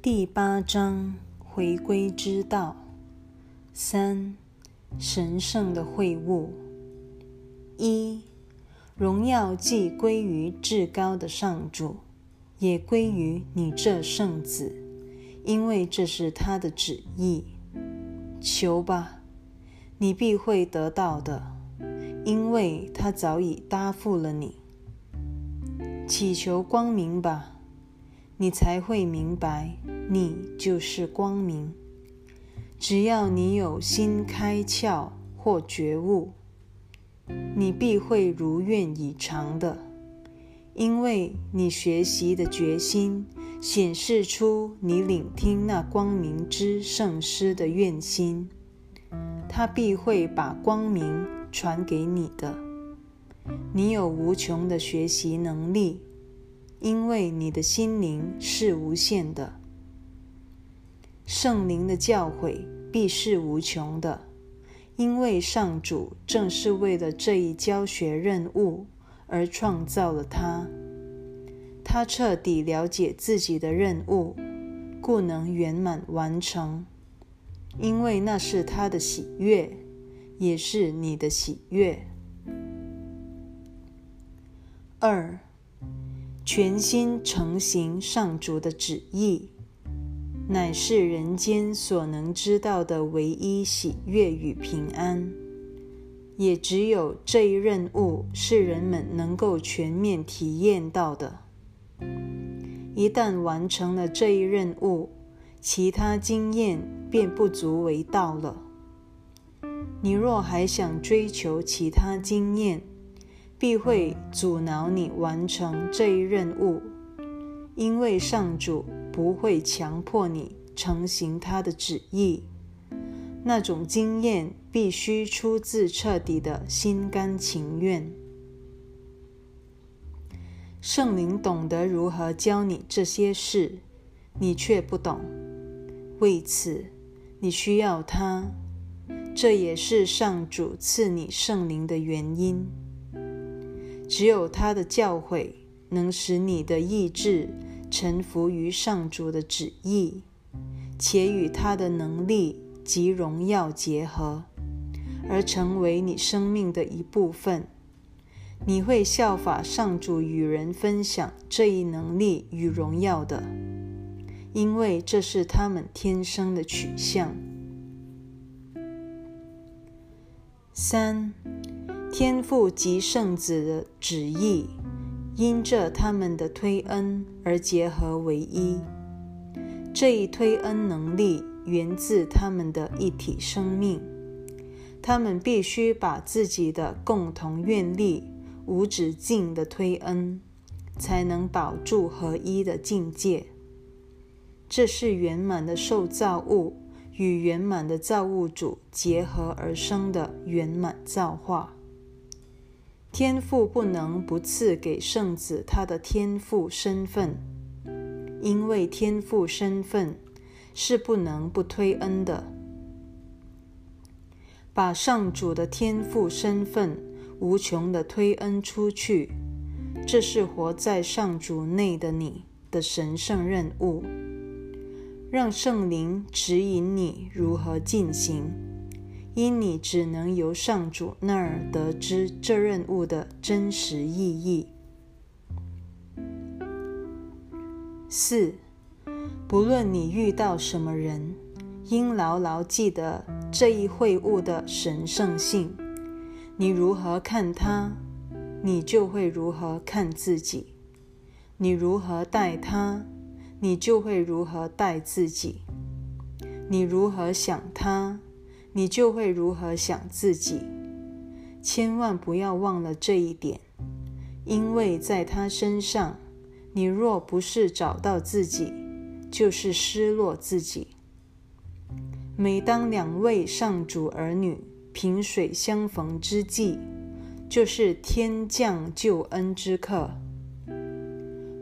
第八章回归之道三神圣的会晤一荣耀既归于至高的上主，也归于你这圣子，因为这是他的旨意。求吧，你必会得到的，因为他早已答复了你。祈求光明吧。你才会明白，你就是光明。只要你有心开窍或觉悟，你必会如愿以偿的，因为你学习的决心显示出你聆听那光明之圣师的愿心，他必会把光明传给你的。你有无穷的学习能力。因为你的心灵是无限的，圣灵的教诲必是无穷的。因为上主正是为了这一教学任务而创造了他，他彻底了解自己的任务，故能圆满完成。因为那是他的喜悦，也是你的喜悦。二。全心诚行上主的旨意，乃是人间所能知道的唯一喜悦与平安。也只有这一任务是人们能够全面体验到的。一旦完成了这一任务，其他经验便不足为道了。你若还想追求其他经验，必会阻挠你完成这一任务，因为上主不会强迫你成行他的旨意。那种经验必须出自彻底的心甘情愿。圣灵懂得如何教你这些事，你却不懂。为此，你需要他。这也是上主赐你圣灵的原因。只有他的教诲能使你的意志臣服于上主的旨意，且与他的能力及荣耀结合，而成为你生命的一部分。你会效法上主与人分享这一能力与荣耀的，因为这是他们天生的取向。三。天父及圣子的旨意，因着他们的推恩而结合为一。这一推恩能力源自他们的一体生命，他们必须把自己的共同愿力无止境的推恩，才能保住合一的境界。这是圆满的受造物与圆满的造物主结合而生的圆满造化。天父不能不赐给圣子他的天父身份，因为天父身份是不能不推恩的。把上主的天父身份无穷的推恩出去，这是活在上主内的你的神圣任务。让圣灵指引你如何进行。因你只能由上主那儿得知这任务的真实意义。四，不论你遇到什么人，应牢牢记得这一会晤的神圣性。你如何看他，你就会如何看自己；你如何待他，你就会如何待自己；你如何想他。你就会如何想自己？千万不要忘了这一点，因为在他身上，你若不是找到自己，就是失落自己。每当两位上主儿女萍水相逢之际，就是天降救恩之刻。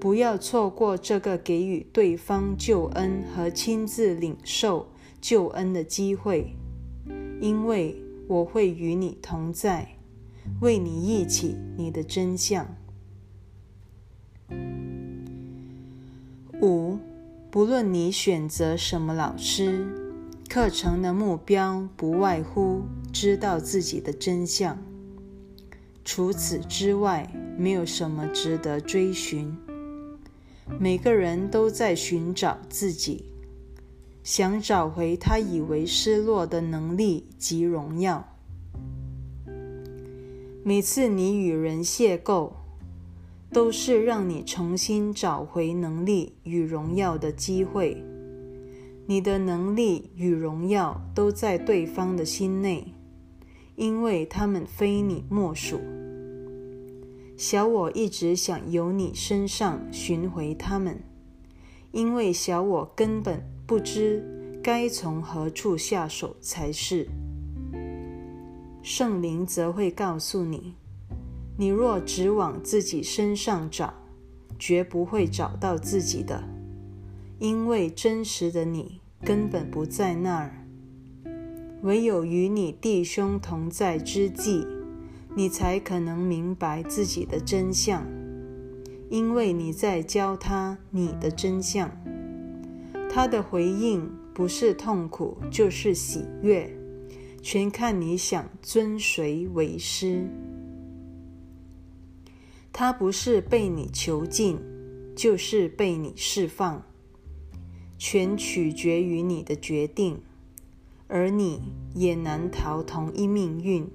不要错过这个给予对方救恩和亲自领受救恩的机会。因为我会与你同在，为你忆起你的真相。五，不论你选择什么老师，课程的目标不外乎知道自己的真相。除此之外，没有什么值得追寻。每个人都在寻找自己，想找回他以为失落的能力及荣耀。每次你与人邂逅，都是让你重新找回能力与荣耀的机会。你的能力与荣耀都在对方的心内，因为他们非你莫属。小我一直想由你身上寻回他们，因为小我根本不知该从何处下手才是。圣灵则会告诉你。你若只往自己身上找，绝不会找到自己的，因为真实的你根本不在那儿。唯有与你弟兄同在之际，你才可能明白自己的真相，因为你在教他你的真相。他的回应不是痛苦，就是喜悦，全看你想尊谁为师。他不是被你囚禁，就是被你释放，全取决于你的决定，而你也难逃同一命运。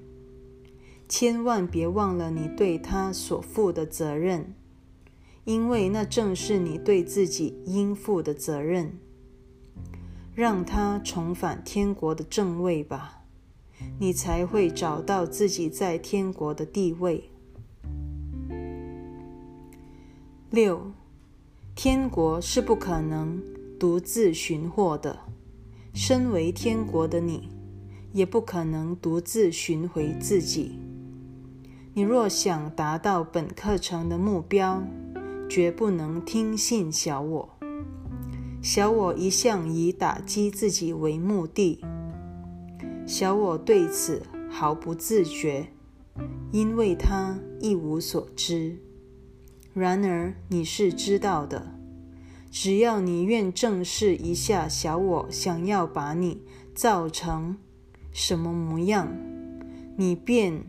千万别忘了你对他所负的责任，因为那正是你对自己应负的责任。让他重返天国的正位吧，你才会找到自己在天国的地位。六，天国是不可能独自寻获的。身为天国的你，也不可能独自寻回自己。你若想达到本课程的目标，绝不能听信小我。小我一向以打击自己为目的，小我对此毫不自觉，因为他一无所知。然而你是知道的，只要你愿正视一下小我想要把你造成什么模样，你便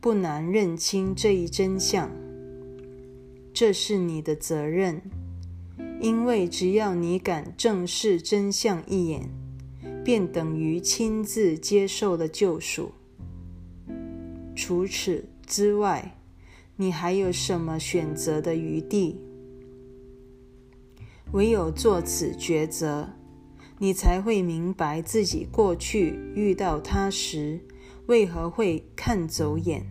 不难认清这一真相。这是你的责任，因为只要你敢正视真相一眼，便等于亲自接受了救赎。除此之外。你还有什么选择的余地？唯有做此抉择，你才会明白自己过去遇到他时为何会看走眼。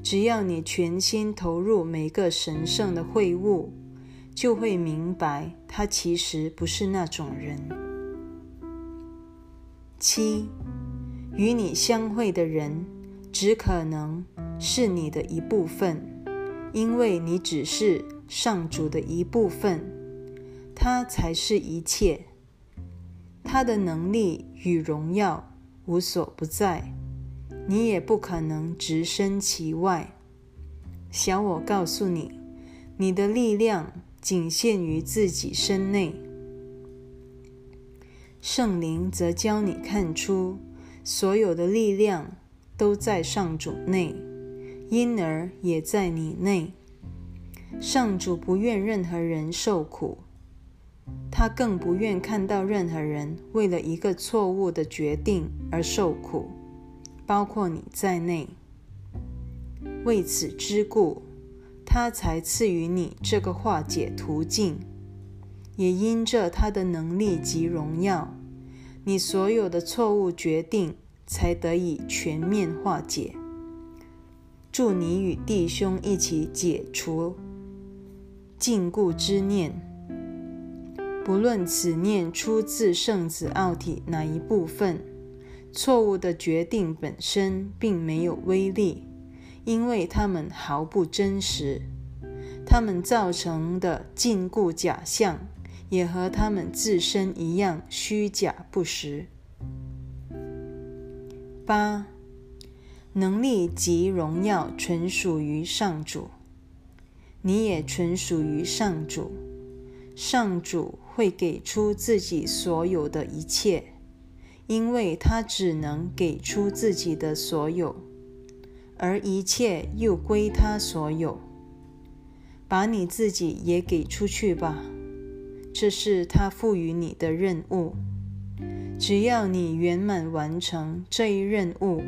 只要你全心投入每个神圣的会晤，就会明白他其实不是那种人。七，与你相会的人，只可能。是你的一部分，因为你只是上主的一部分，他才是一切。他的能力与荣耀无所不在，你也不可能置身其外。小我告诉你，你的力量仅限于自己身内。圣灵则教你看出，所有的力量都在上主内。因而也在你内。上主不愿任何人受苦，他更不愿看到任何人为了一个错误的决定而受苦，包括你在内。为此之故，他才赐予你这个化解途径，也因着他的能力及荣耀，你所有的错误决定才得以全面化解。祝你与弟兄一起解除禁锢之念，不论此念出自圣子奥体哪一部分，错误的决定本身并没有威力，因为他们毫不真实。他们造成的禁锢假象，也和他们自身一样虚假不实。八。能力及荣耀纯属于上主，你也纯属于上主。上主会给出自己所有的一切，因为他只能给出自己的所有，而一切又归他所有。把你自己也给出去吧，这是他赋予你的任务。只要你圆满完成这一任务，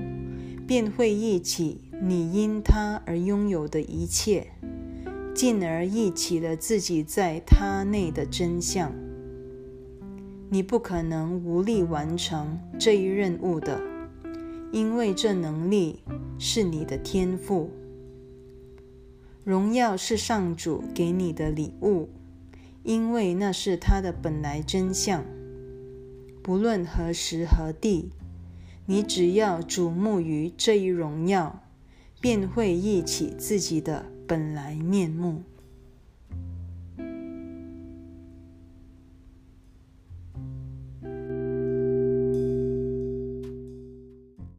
便会忆起你因他而拥有的一切。进而忆起了自己在他内的真相。你不可能无力完成这一任务的，因为这能力是你的天赋。荣耀是上主给你的礼物，因为那是他的本来真相。不论何时何地，你只要瞩目于这一荣耀，便会忆起自己的。本来面目。